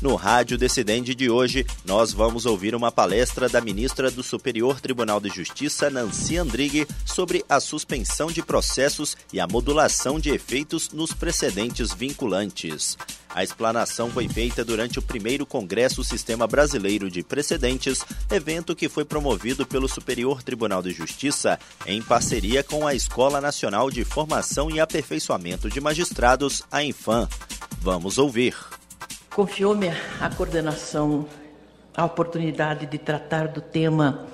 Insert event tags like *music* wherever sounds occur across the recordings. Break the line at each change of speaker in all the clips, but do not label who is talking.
No Rádio Decidente de hoje, nós vamos ouvir uma palestra da ministra do Superior Tribunal de Justiça, Nancy Andrighi, sobre a suspensão de processos e a modulação de efeitos nos precedentes vinculantes. A explanação foi feita durante o primeiro Congresso Sistema Brasileiro de Precedentes, evento que foi promovido pelo Superior Tribunal de Justiça em parceria com a Escola Nacional de Formação e Aperfeiçoamento de Magistrados, a Infam. Vamos ouvir.
Confiou-me a coordenação a oportunidade de tratar do tema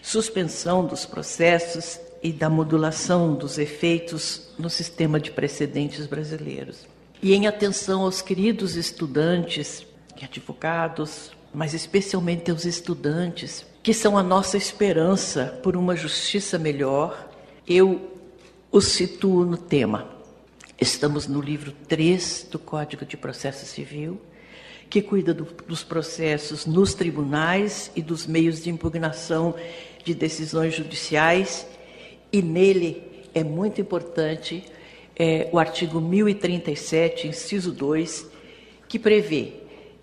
suspensão dos processos e da modulação dos efeitos no sistema de precedentes brasileiros. E em atenção aos queridos estudantes e advogados, mas especialmente aos estudantes, que são a nossa esperança por uma justiça melhor, eu os situo no tema. Estamos no livro 3 do Código de Processo Civil, que cuida do, dos processos nos tribunais e dos meios de impugnação de decisões judiciais, e nele é muito importante é, o artigo 1037, inciso 2, que prevê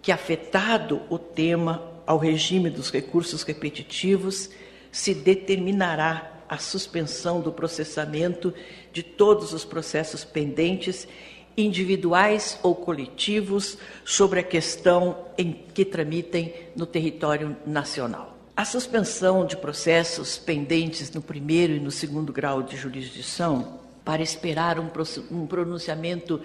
que, afetado o tema ao regime dos recursos repetitivos, se determinará a suspensão do processamento de todos os processos pendentes individuais ou coletivos sobre a questão em que tramitem no território nacional. A suspensão de processos pendentes no primeiro e no segundo grau de jurisdição para esperar um pronunciamento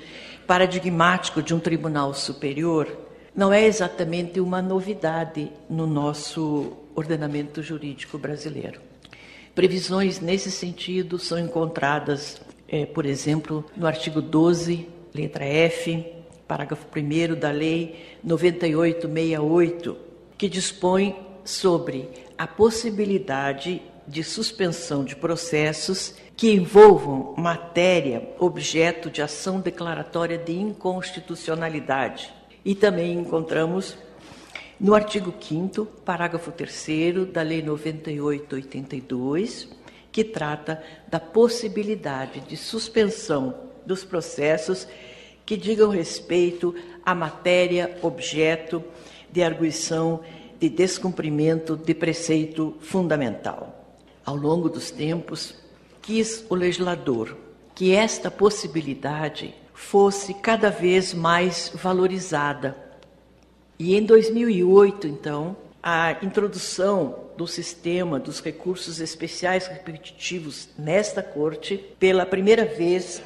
paradigmático de um tribunal superior não é exatamente uma novidade no nosso ordenamento jurídico brasileiro. Previsões nesse sentido são encontradas, é, por exemplo, no artigo 12 letra F, parágrafo 1 da Lei 9868, que dispõe sobre a possibilidade de suspensão de processos que envolvam matéria objeto de ação declaratória de inconstitucionalidade. E também encontramos no artigo 5 parágrafo 3 da Lei 9882, que trata da possibilidade de suspensão dos processos que digam respeito à matéria objeto de arguição de descumprimento de preceito fundamental. Ao longo dos tempos, quis o legislador que esta possibilidade fosse cada vez mais valorizada. E em 2008, então, a introdução do sistema dos recursos especiais repetitivos nesta corte, pela primeira vez,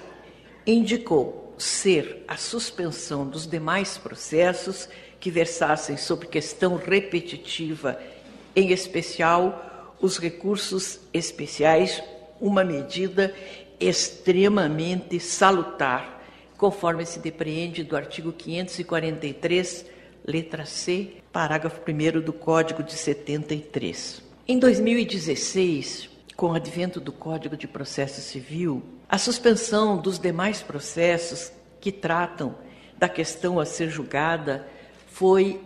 indicou ser a suspensão dos demais processos que versassem sobre questão repetitiva, em especial os recursos especiais, uma medida extremamente salutar, conforme se depreende do artigo 543, letra C, parágrafo 1 do Código de 73. Em 2016, com o advento do Código de Processo Civil, a suspensão dos demais processos que tratam da questão a ser julgada foi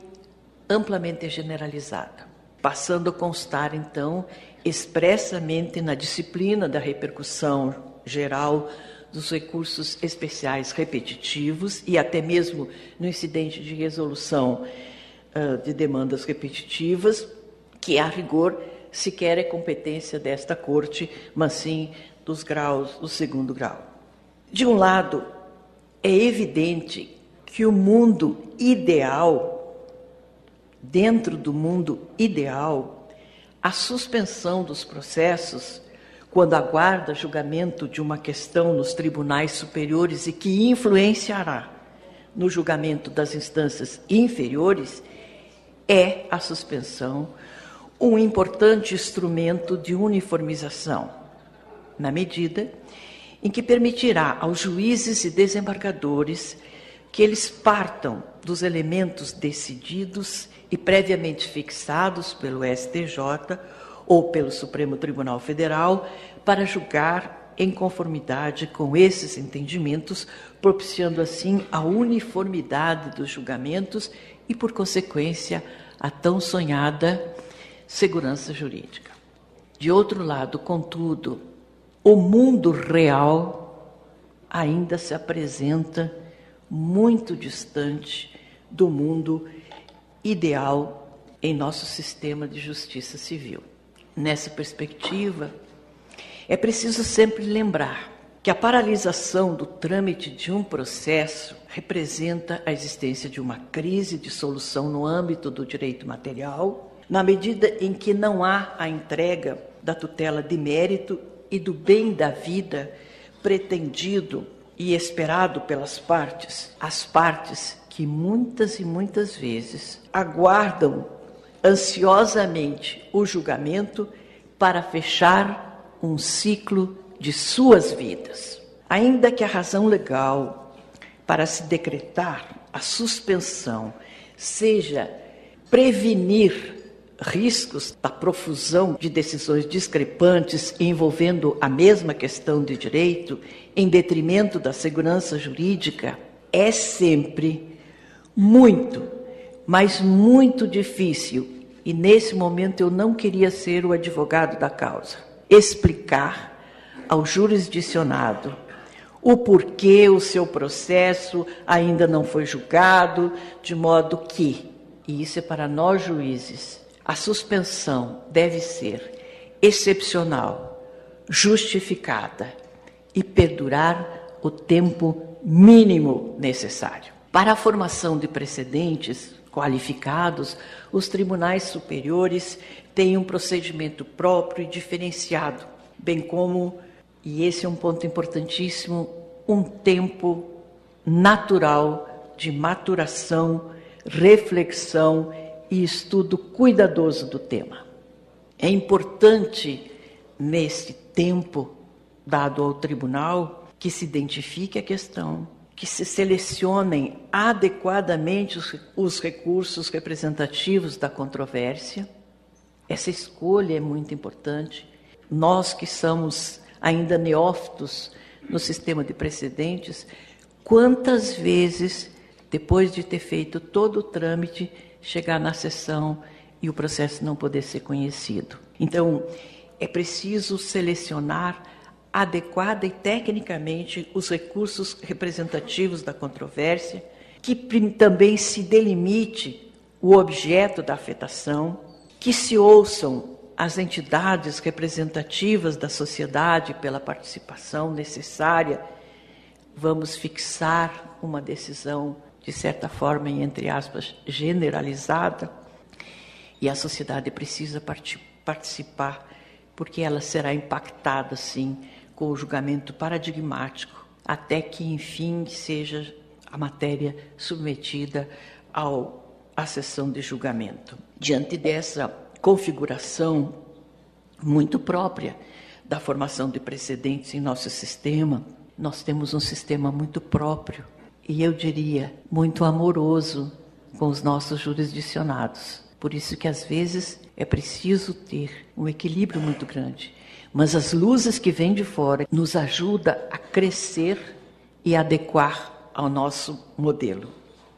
amplamente generalizada, passando a constar, então, expressamente na disciplina da repercussão geral dos recursos especiais repetitivos e até mesmo no incidente de resolução uh, de demandas repetitivas, que a rigor sequer é competência desta corte, mas sim dos graus do segundo grau. De um lado, é evidente que o mundo ideal, dentro do mundo ideal, a suspensão dos processos, quando aguarda julgamento de uma questão nos tribunais superiores e que influenciará no julgamento das instâncias inferiores, é a suspensão um importante instrumento de uniformização na medida em que permitirá aos juízes e desembargadores que eles partam dos elementos decididos e previamente fixados pelo STJ, ou pelo Supremo Tribunal Federal para julgar em conformidade com esses entendimentos, propiciando assim a uniformidade dos julgamentos e, por consequência, a tão sonhada segurança jurídica. De outro lado, contudo, o mundo real ainda se apresenta muito distante do mundo ideal em nosso sistema de justiça civil. Nessa perspectiva, é preciso sempre lembrar que a paralisação do trâmite de um processo representa a existência de uma crise de solução no âmbito do direito material, na medida em que não há a entrega da tutela de mérito e do bem da vida pretendido e esperado pelas partes, as partes que muitas e muitas vezes aguardam ansiosamente o julgamento para fechar um ciclo de suas vidas. Ainda que a razão legal para se decretar a suspensão seja prevenir riscos da profusão de decisões discrepantes envolvendo a mesma questão de direito em detrimento da segurança jurídica, é sempre muito, mas muito difícil, e nesse momento eu não queria ser o advogado da causa, explicar ao jurisdicionado o porquê o seu processo ainda não foi julgado, de modo que, e isso é para nós juízes, a suspensão deve ser excepcional, justificada e perdurar o tempo mínimo necessário. Para a formação de precedentes qualificados, os tribunais superiores têm um procedimento próprio e diferenciado, bem como, e esse é um ponto importantíssimo, um tempo natural de maturação, reflexão e estudo cuidadoso do tema. É importante, nesse tempo dado ao tribunal, que se identifique a questão, que se selecionem adequadamente os, os recursos representativos da controvérsia. Essa escolha é muito importante. Nós que somos ainda neófitos no sistema de precedentes, quantas vezes, depois de ter feito todo o trâmite, chegar na sessão e o processo não poder ser conhecido. Então, é preciso selecionar adequada e tecnicamente os recursos representativos da controvérsia, que também se delimite o objeto da afetação, que se ouçam as entidades representativas da sociedade pela participação necessária. Vamos fixar uma decisão de certa forma, entre aspas, generalizada, e a sociedade precisa participar, porque ela será impactada, sim, com o julgamento paradigmático, até que, enfim, seja a matéria submetida ao, à sessão de julgamento. Diante dessa configuração muito própria da formação de precedentes em nosso sistema, nós temos um sistema muito próprio e eu diria muito amoroso com os nossos jurisdicionados. Por isso que às vezes é preciso ter um equilíbrio muito grande. Mas as luzes que vêm de fora nos ajuda a crescer e adequar ao nosso modelo.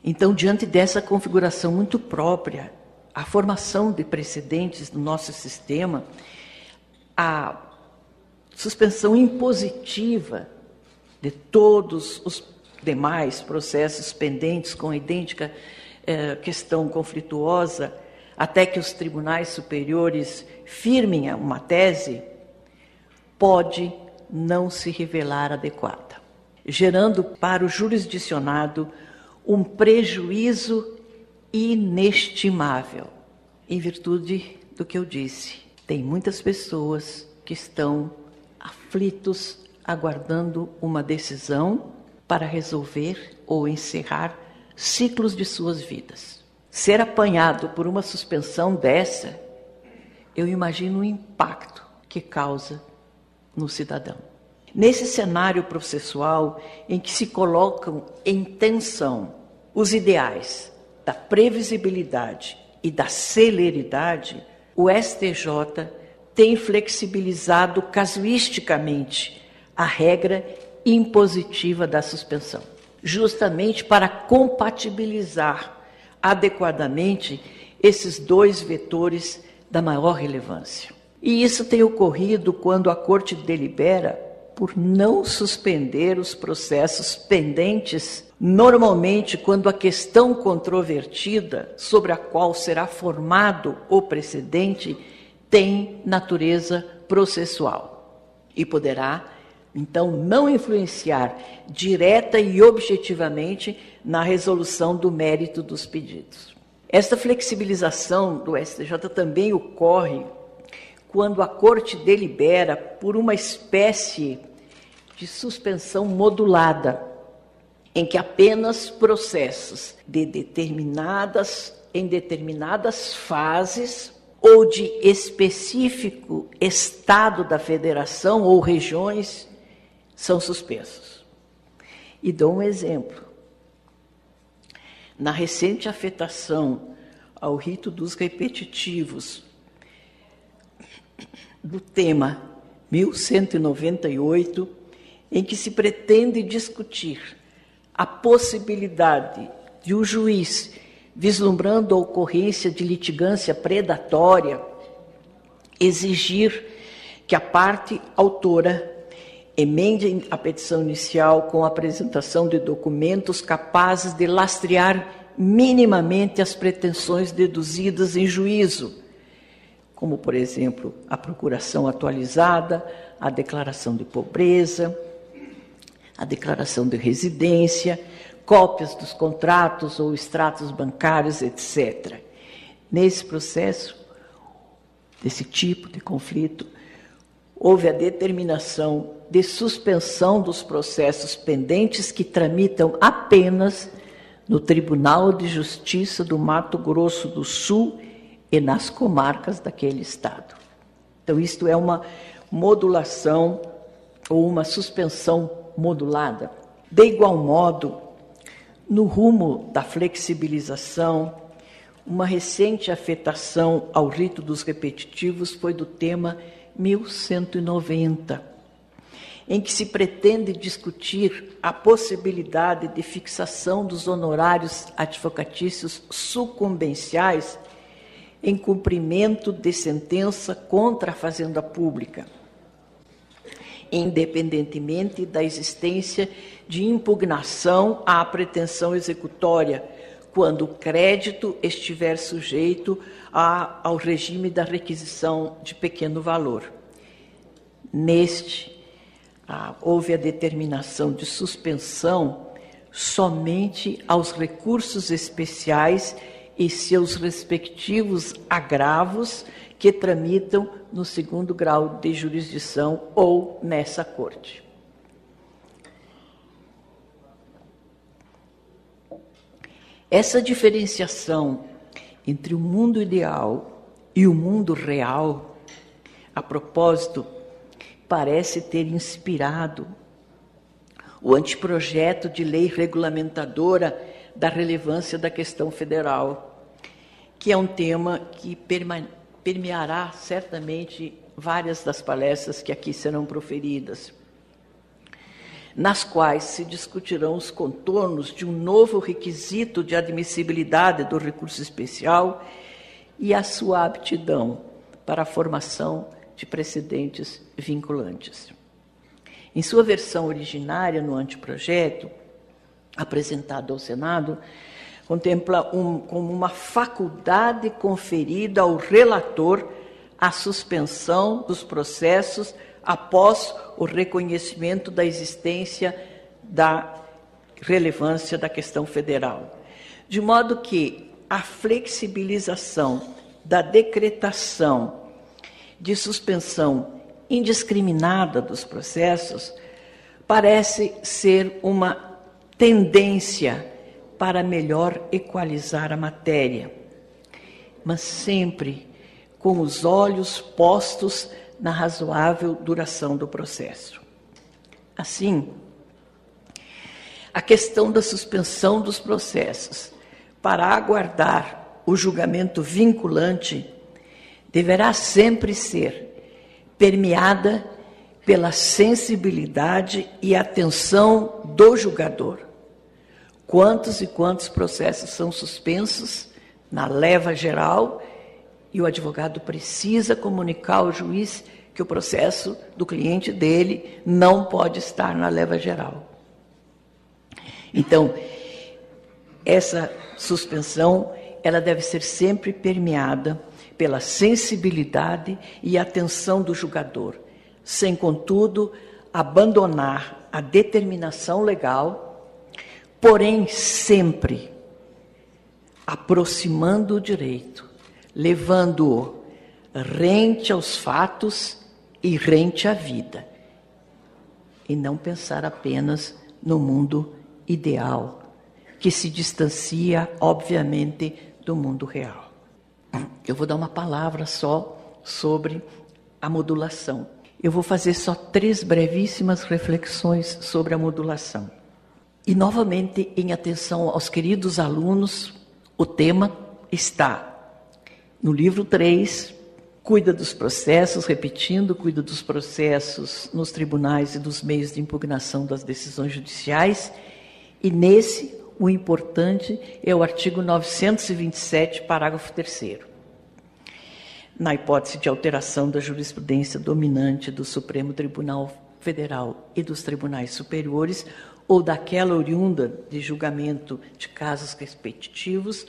Então, diante dessa configuração muito própria, a formação de precedentes no nosso sistema, a suspensão impositiva de todos os demais processos pendentes com idêntica eh, questão conflituosa, até que os tribunais superiores firmem uma tese, pode não se revelar adequada, gerando para o jurisdicionado um prejuízo inestimável, em virtude do que eu disse. Tem muitas pessoas que estão aflitos aguardando uma decisão para resolver ou encerrar ciclos de suas vidas. Ser apanhado por uma suspensão dessa, eu imagino o impacto que causa no cidadão. Nesse cenário processual em que se colocam em tensão os ideais da previsibilidade e da celeridade, o STJ tem flexibilizado casuisticamente a regra impositiva da suspensão, justamente para compatibilizar adequadamente esses dois vetores da maior relevância. E isso tem ocorrido quando a Corte delibera por não suspender os processos pendentes, normalmente quando a questão controvertida sobre a qual será formado o precedente tem natureza processual e poderá então não influenciar direta e objetivamente na resolução do mérito dos pedidos. Esta flexibilização do STJ também ocorre quando a Corte delibera por uma espécie de suspensão modulada, em que apenas processos de determinadas em determinadas fases ou de específico estado da federação ou regiões são suspensos. E dou um exemplo. Na recente afetação ao rito dos repetitivos do tema 1198, em que se pretende discutir a possibilidade de o um juiz, vislumbrando a ocorrência de litigância predatória, exigir que a parte autora emende a petição inicial com a apresentação de documentos capazes de lastrear minimamente as pretensões deduzidas em juízo, como, por exemplo, a procuração atualizada, a declaração de pobreza, a declaração de residência, cópias dos contratos ou extratos bancários, etc. Nesse processo, desse tipo de conflito, houve a determinação de suspensão dos processos pendentes que tramitam apenas no Tribunal de Justiça do Mato Grosso do Sul e nas comarcas daquele estado. Então, isto é uma modulação ou uma suspensão modulada. De igual modo, no rumo da flexibilização, uma recente afetação ao rito dos repetitivos foi do tema 1190, em que se pretende discutir a possibilidade de fixação dos honorários advocatícios sucumbenciais em cumprimento de sentença contra a fazenda pública, independentemente da existência de impugnação à pretensão executória, quando o crédito estiver sujeito a, ao regime da requisição de pequeno valor. Neste, ah, houve a determinação de suspensão somente aos recursos especiais e seus respectivos agravos que tramitam no segundo grau de jurisdição ou nessa corte. Essa diferenciação entre o mundo ideal e o mundo real, a propósito, parece ter inspirado o anteprojeto de lei regulamentadora da relevância da questão federal, que é um tema que permeará certamente várias das palestras que aqui serão proferidas nas quais se discutirão os contornos de um novo requisito de admissibilidade do recurso especial e a sua aptidão para a formação de precedentes vinculantes. Em sua versão originária no anteprojeto, apresentado ao Senado, contempla um, como uma faculdade conferida ao relator a suspensão dos processos após o reconhecimento da existência da relevância da questão federal. De modo que a flexibilização da decretação de suspensão indiscriminada dos processos parece ser uma tendência para melhor equalizar a matéria, mas sempre com os olhos postos na razoável duração do processo. Assim, a questão da suspensão dos processos para aguardar o julgamento vinculante deverá sempre ser permeada pela sensibilidade e atenção do julgador. Quantos e quantos processos são suspensos na leva geral e o advogado precisa comunicar ao juiz que o processo do cliente dele não pode estar na leva geral. Então, essa suspensão, ela deve ser sempre permeada pela sensibilidade e atenção do julgador, sem contudo abandonar a determinação legal, porém sempre aproximando o direito, levando-o rente aos fatos e rente à vida, e não pensar apenas no mundo ideal, que se distancia, obviamente, do mundo real. Eu vou dar uma palavra só sobre a modulação. Eu vou fazer só três brevíssimas reflexões sobre a modulação. E, novamente, em atenção aos queridos alunos, o tema está no livro 3, cuida dos processos, repetindo, cuida dos processos nos tribunais e dos meios de impugnação das decisões judiciais. E nesse, o importante é o artigo 927, parágrafo 3. Na hipótese de alteração da jurisprudência dominante do Supremo Tribunal Federal e dos tribunais superiores, ou daquela oriunda de julgamento de casos repetitivos,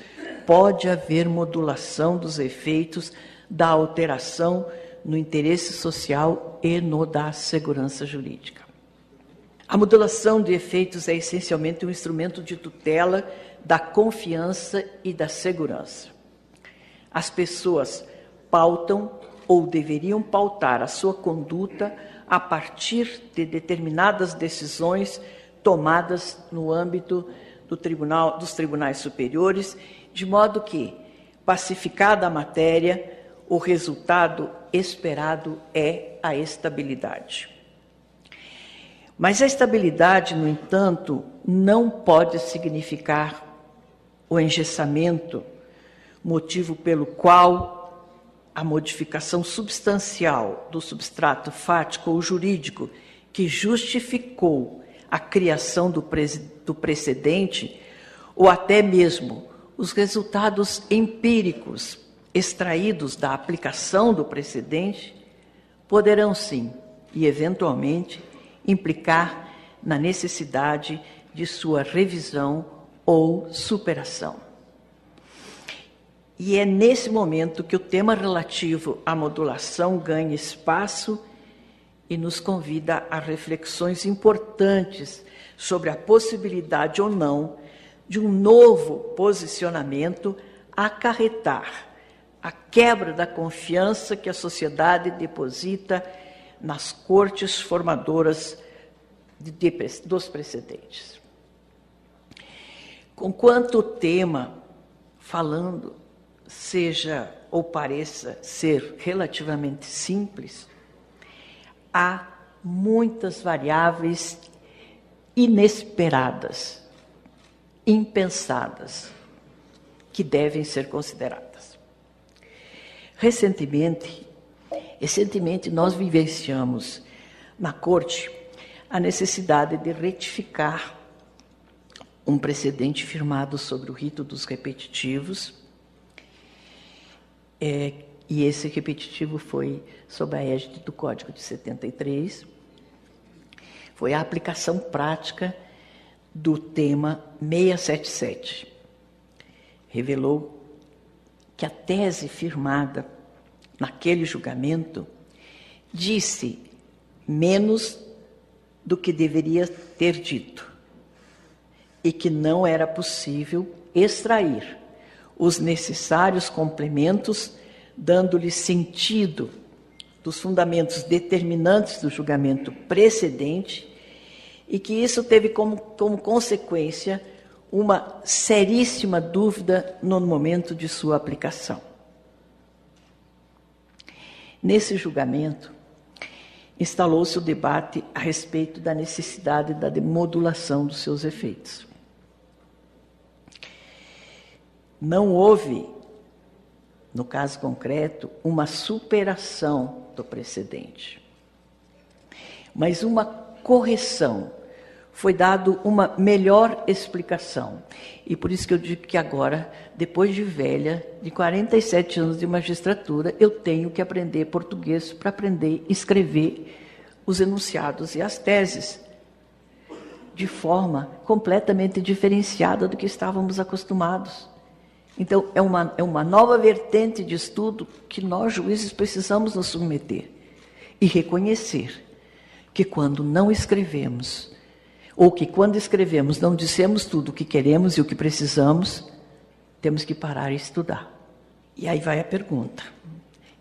pode haver modulação dos efeitos da alteração no interesse social e no da segurança jurídica. A modulação de efeitos é essencialmente um instrumento de tutela da confiança e da segurança. As pessoas pautam ou deveriam pautar a sua conduta a partir de determinadas decisões tomadas no âmbito do tribunal, dos tribunais superiores, de modo que, pacificada a matéria, o resultado esperado é a estabilidade. Mas a estabilidade, no entanto, não pode significar o engessamento, motivo pelo qual a modificação substancial do substrato fático ou jurídico que justificou a criação do, do precedente, ou até mesmo os resultados empíricos extraídos da aplicação do precedente poderão sim e eventualmente implicar na necessidade de sua revisão ou superação. E é nesse momento que o tema relativo à modulação ganha espaço e nos convida a reflexões importantes sobre a possibilidade ou não de um novo posicionamento acarretar a quebra da confiança que a sociedade deposita nas cortes formadoras de, de, dos precedentes. Conquanto o tema, falando, seja ou pareça ser relativamente simples, há muitas variáveis inesperadas, impensadas, que devem ser consideradas. Recentemente, recentemente nós vivenciamos na corte a necessidade de retificar um precedente firmado sobre o rito dos repetitivos. É, e esse repetitivo foi sob a égide do Código de 73. Foi a aplicação prática do tema 677. Revelou que a tese firmada naquele julgamento disse menos do que deveria ter dito e que não era possível extrair os necessários complementos, dando-lhe sentido dos fundamentos determinantes do julgamento precedente, e que isso teve como, como consequência uma seríssima dúvida no momento de sua aplicação. Nesse julgamento, instalou-se o debate a respeito da necessidade da demodulação dos seus efeitos. Não houve no caso concreto, uma superação do precedente. Mas uma correção, foi dado uma melhor explicação. E por isso que eu digo que agora, depois de velha, de 47 anos de magistratura, eu tenho que aprender português para aprender a escrever os enunciados e as teses de forma completamente diferenciada do que estávamos acostumados. Então, é uma, é uma nova vertente de estudo que nós, juízes, precisamos nos submeter e reconhecer que quando não escrevemos, ou que quando escrevemos não dissemos tudo o que queremos e o que precisamos, temos que parar e estudar. E aí vai a pergunta: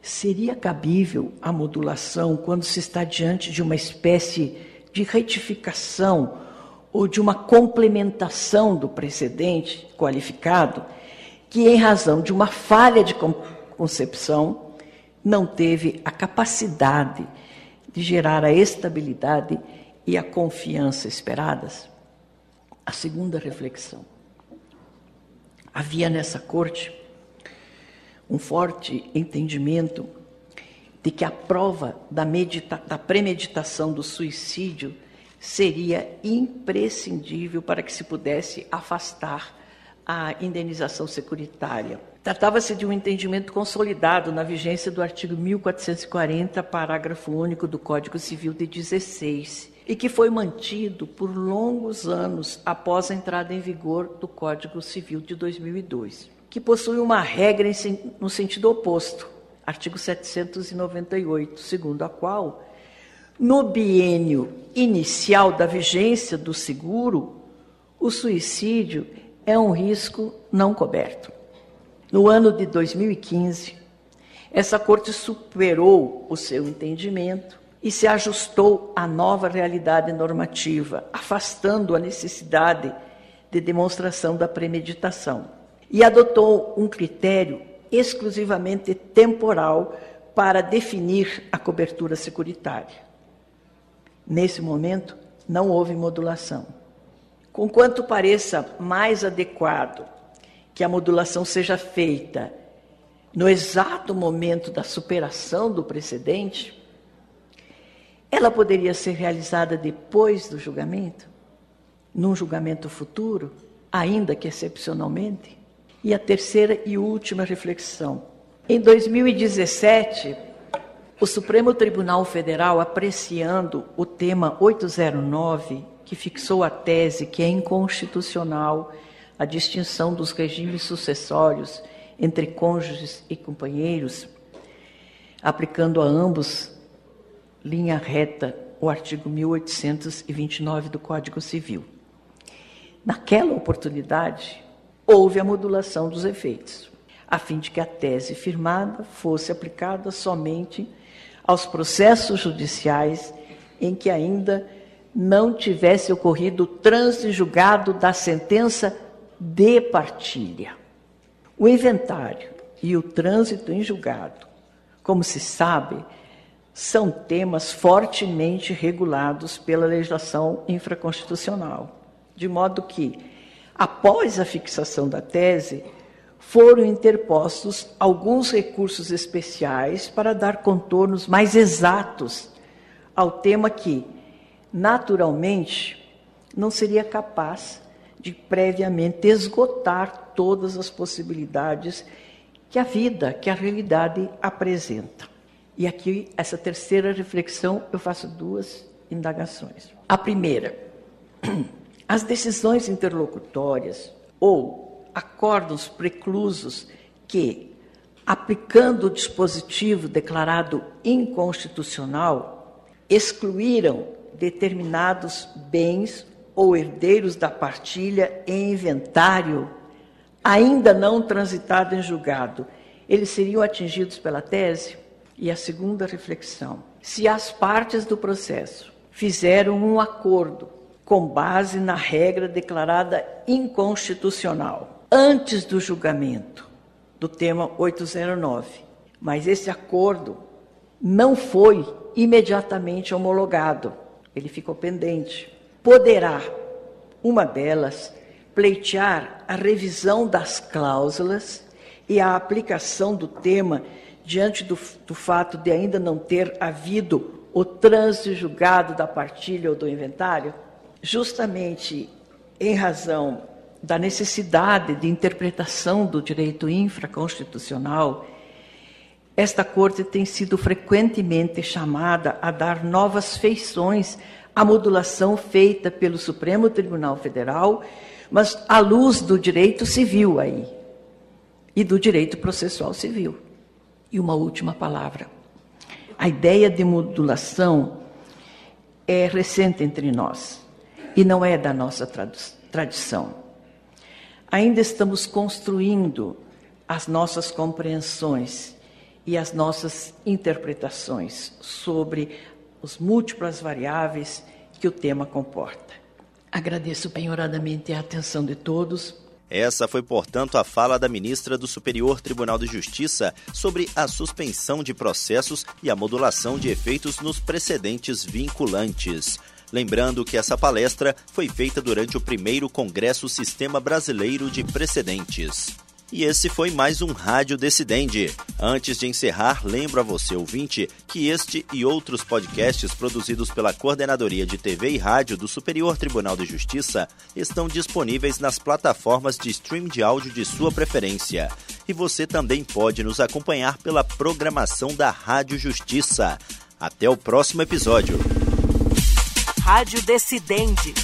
seria cabível a modulação quando se está diante de uma espécie de retificação ou de uma complementação do precedente qualificado? Que, em razão de uma falha de concepção, não teve a capacidade de gerar a estabilidade e a confiança esperadas? A segunda reflexão. Havia nessa corte um forte entendimento de que a prova da, da premeditação do suicídio seria imprescindível para que se pudesse afastar a indenização securitária. Tratava-se de um entendimento consolidado na vigência do artigo 1440, parágrafo único do Código Civil de 16, e que foi mantido por longos anos após a entrada em vigor do Código Civil de 2002, que possui uma regra no sentido oposto, artigo 798, segundo a qual, no biênio inicial da vigência do seguro, o suicídio é um risco não coberto. No ano de 2015, essa corte superou o seu entendimento e se ajustou à nova realidade normativa, afastando a necessidade de demonstração da premeditação. E adotou um critério exclusivamente temporal para definir a cobertura securitária. Nesse momento, não houve modulação. Conquanto pareça mais adequado que a modulação seja feita no exato momento da superação do precedente, ela poderia ser realizada depois do julgamento, num julgamento futuro, ainda que excepcionalmente. E a terceira e última reflexão. Em 2017, o Supremo Tribunal Federal, apreciando o tema 809 que fixou a tese que é inconstitucional a distinção dos regimes sucessórios entre cônjuges e companheiros, aplicando a ambos linha reta o artigo 1829 do Código Civil. Naquela oportunidade, houve a modulação dos efeitos, a fim de que a tese firmada fosse aplicada somente aos processos judiciais em que ainda não tivesse ocorrido o trânsito julgado da sentença de partilha. O inventário e o trânsito em julgado, como se sabe, são temas fortemente regulados pela legislação infraconstitucional, de modo que, após a fixação da tese, foram interpostos alguns recursos especiais para dar contornos mais exatos ao tema que, naturalmente, não seria capaz de previamente esgotar todas as possibilidades que a vida, que a realidade apresenta. E aqui, essa terceira reflexão, eu faço duas indagações. A primeira, *clears throat* as decisões interlocutórias ou acordos preclusos que, aplicando o dispositivo declarado inconstitucional, excluíram determinados bens ou herdeiros da partilha em inventário, ainda não transitado em julgado, eles seriam atingidos pela tese? E a segunda reflexão: se as partes do processo fizeram um acordo com base na regra declarada inconstitucional antes do julgamento do tema 809, mas esse acordo não foi imediatamente homologado ele ficou pendente. Poderá uma delas pleitear a revisão das cláusulas e a aplicação do tema diante do, do fato de ainda não ter havido o trânsito julgado da partilha ou do inventário, justamente em razão da necessidade de interpretação do direito infraconstitucional, esta Corte tem sido frequentemente chamada a dar novas feições à modulação feita pelo Supremo Tribunal Federal, mas à luz do direito civil aí e do direito processual civil. E uma última palavra. A ideia de modulação é recente entre nós e não é da nossa tradição. Ainda estamos construindo as nossas compreensões e as nossas interpretações sobre as múltiplas variáveis que o tema comporta. Agradeço penhoradamente a atenção de todos
essa foi, portanto, a fala da ministra do Superior Tribunal de Justiça sobre a suspensão de processos e a modulação de efeitos nos precedentes vinculantes. Lembrando que essa palestra foi feita durante o primeiro Congresso Sistema Brasileiro de Precedentes. E esse foi mais um Rádio Decidente. Antes de encerrar, lembro a você, ouvinte, que este e outros podcasts produzidos pela Coordenadoria de TV e Rádio do Superior Tribunal de Justiça estão disponíveis nas plataformas de stream de áudio de sua preferência. E você também pode nos acompanhar pela programação da Rádio Justiça. Até o próximo episódio.
Rádio Decidente